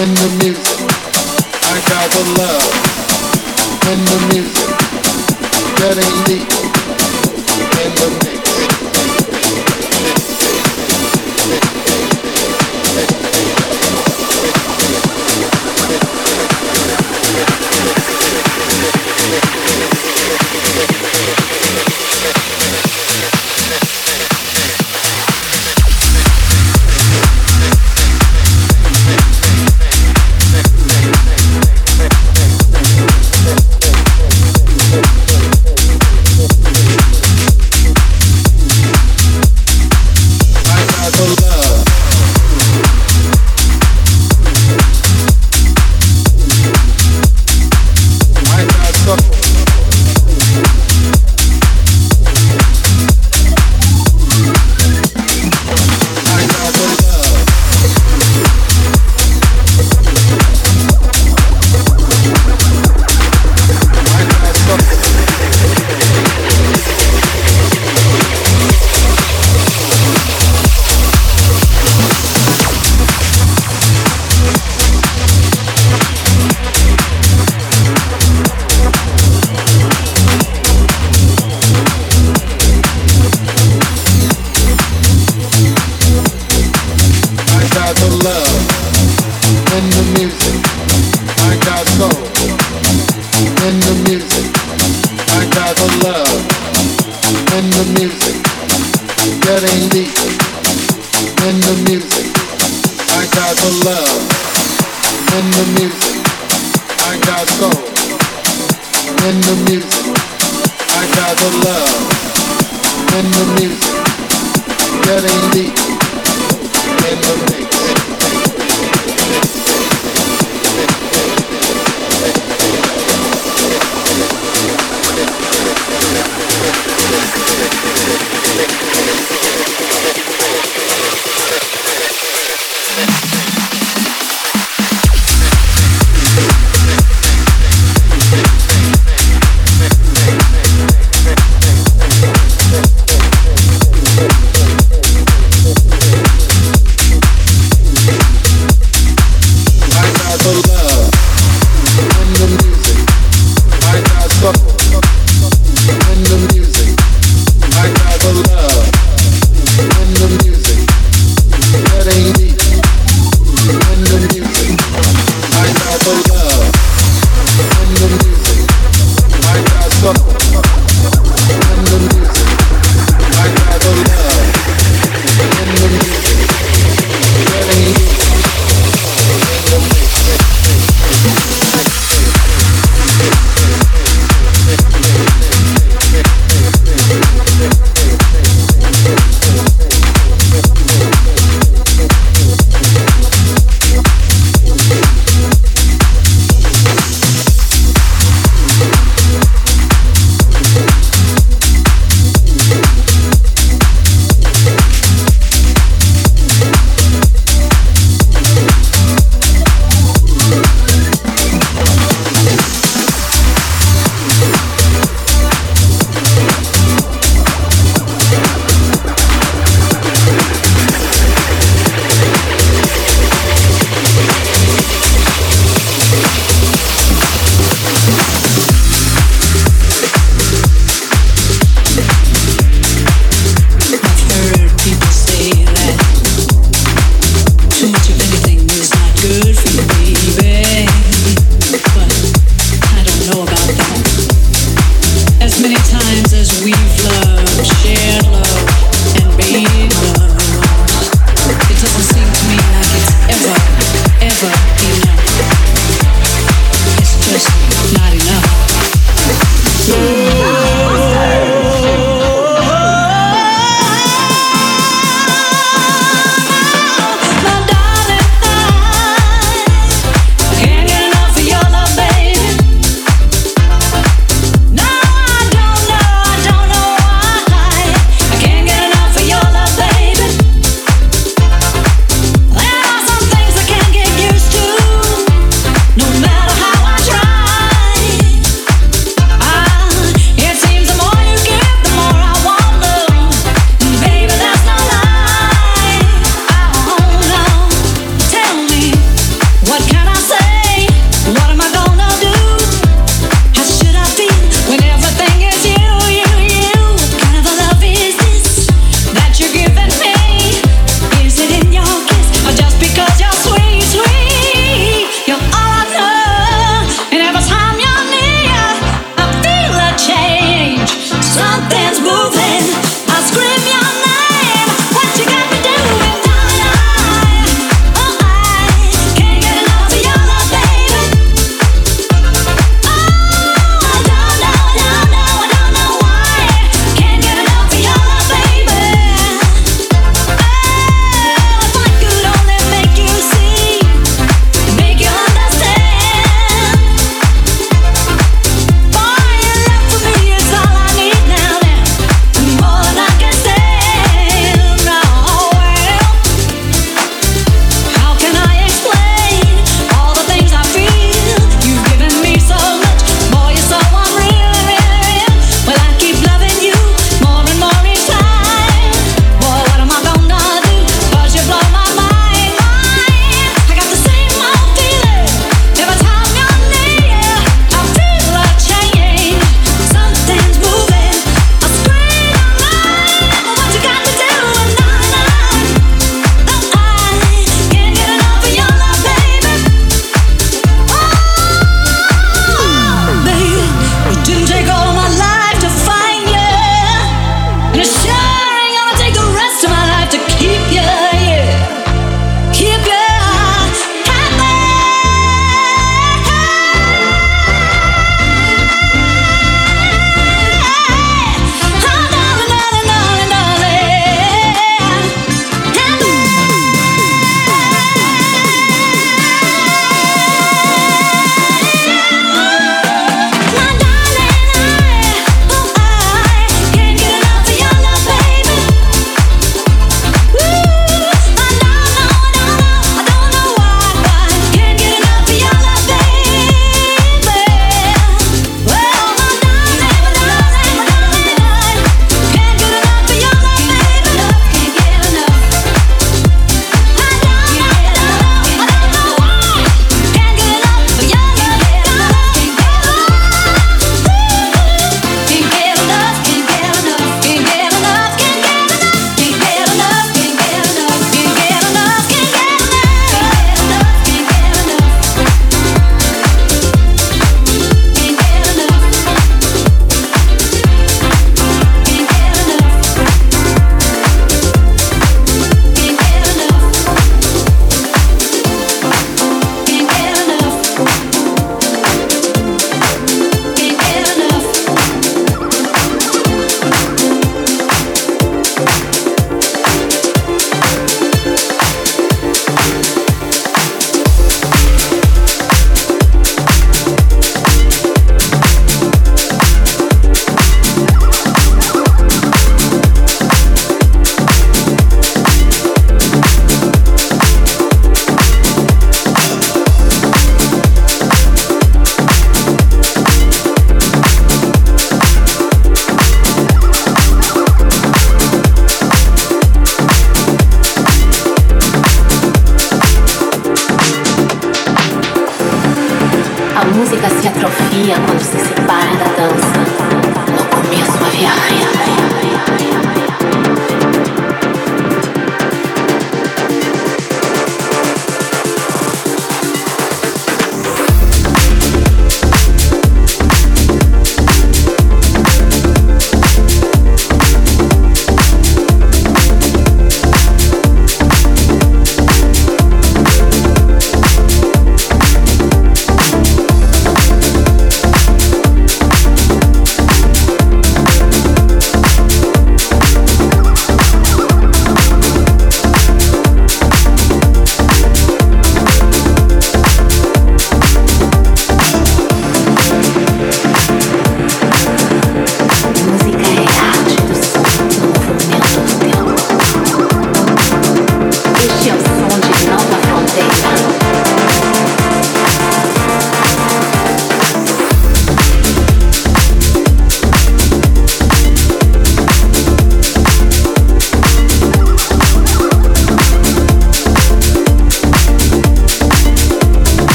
when the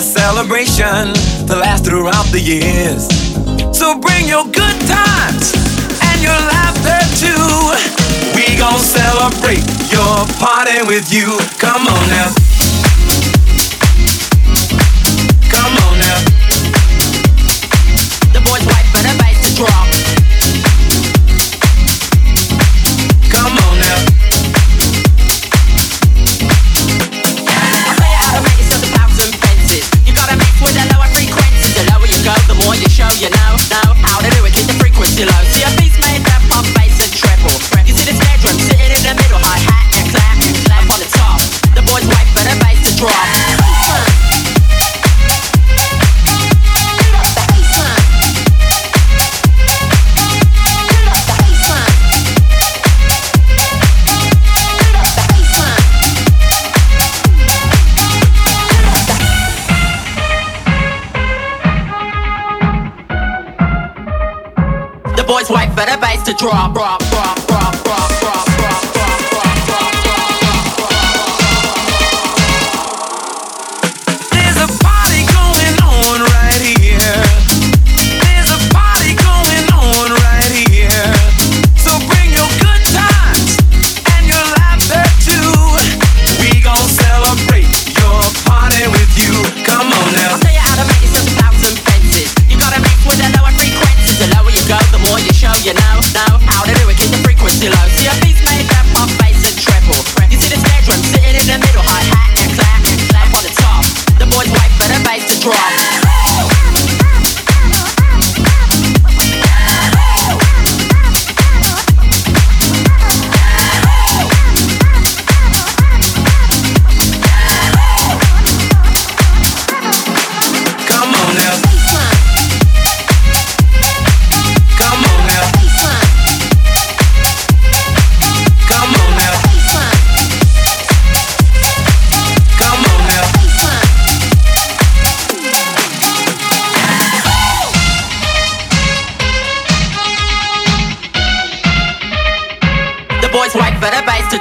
a celebration to last throughout the years. So bring your good times and your laughter too. We gon' celebrate your party with you. Come on now. Come on now. To drop, drop,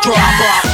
drop off.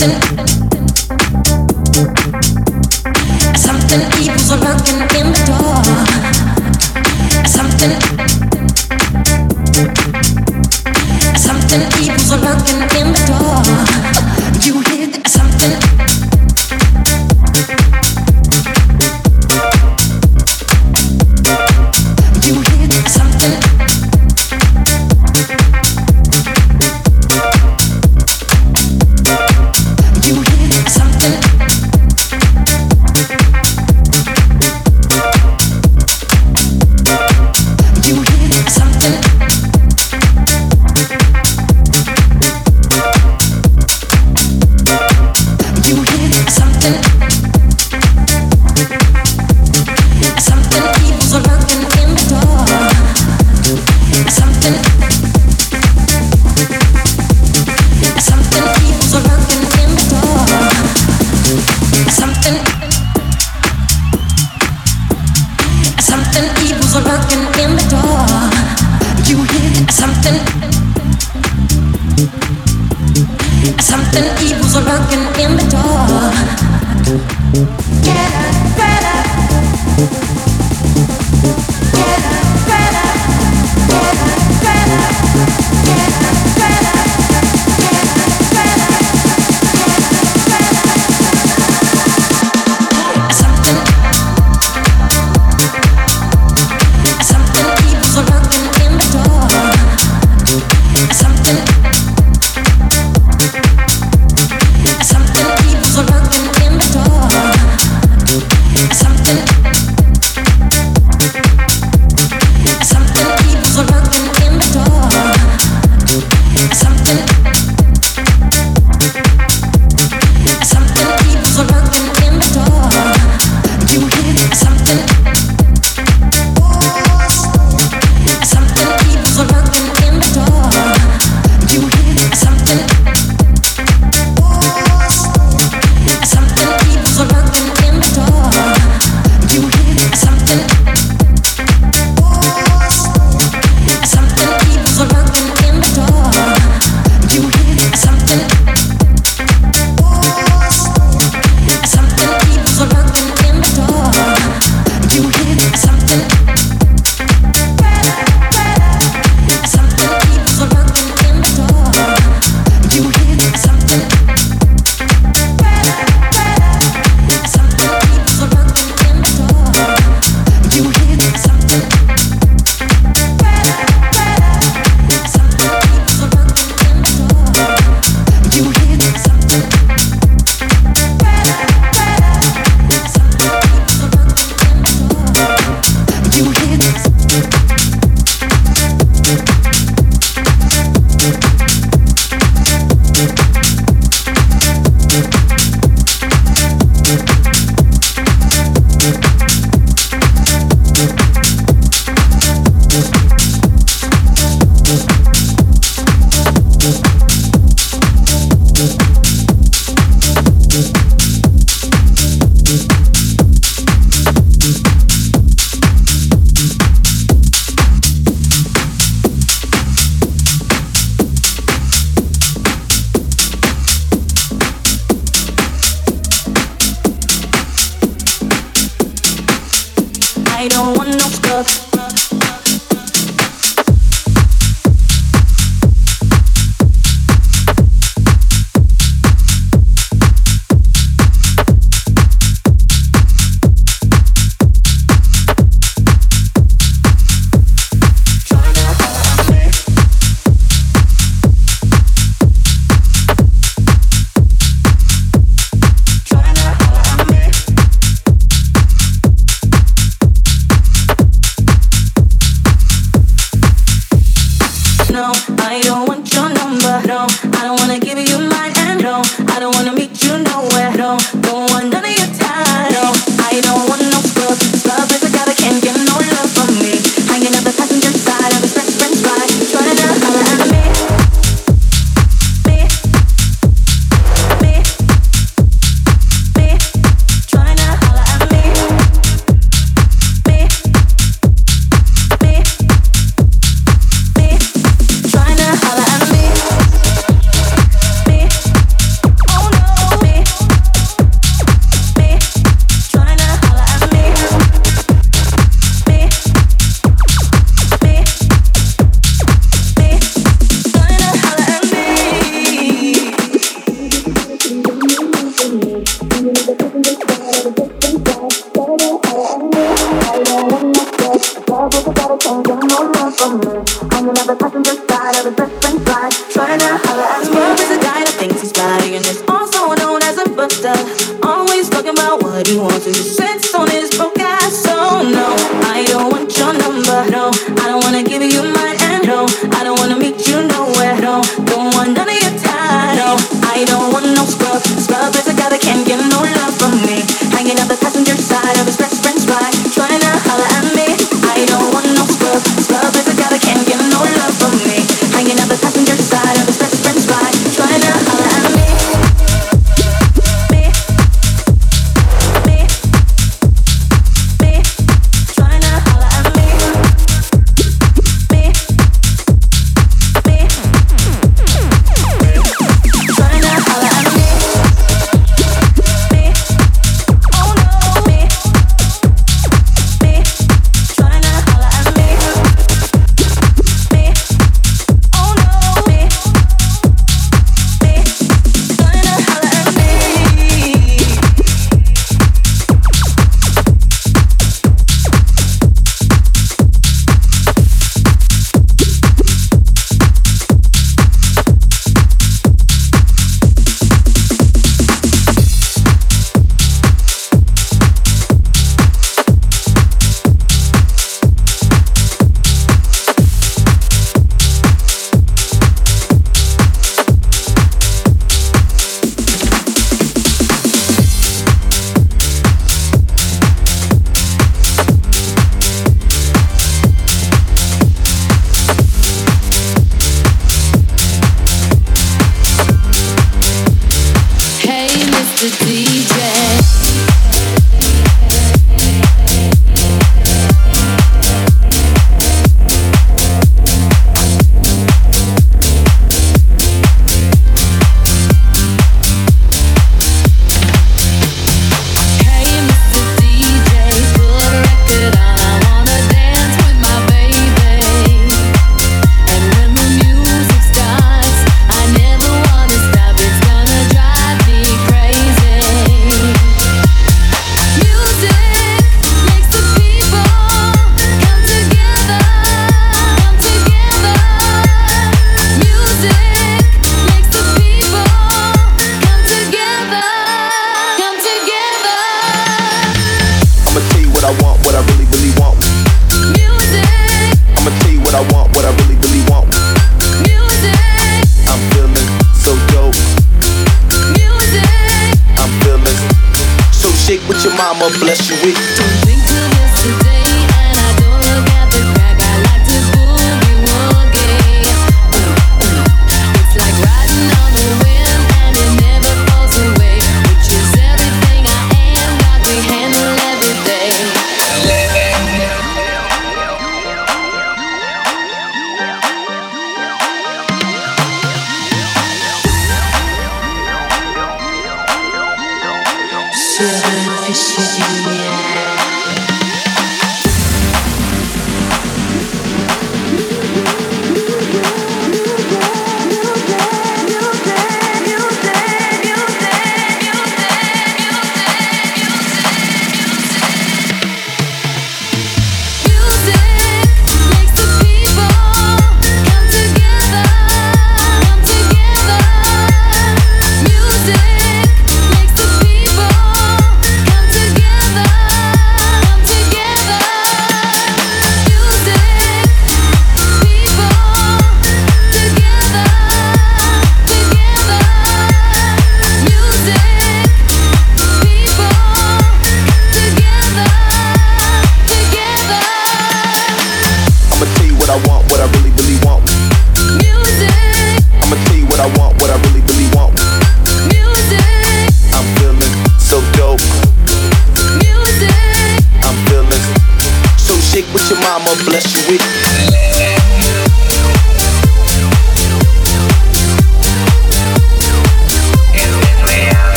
something, something a lurking in the door. Something, something evil's lurking in the door. You hear something.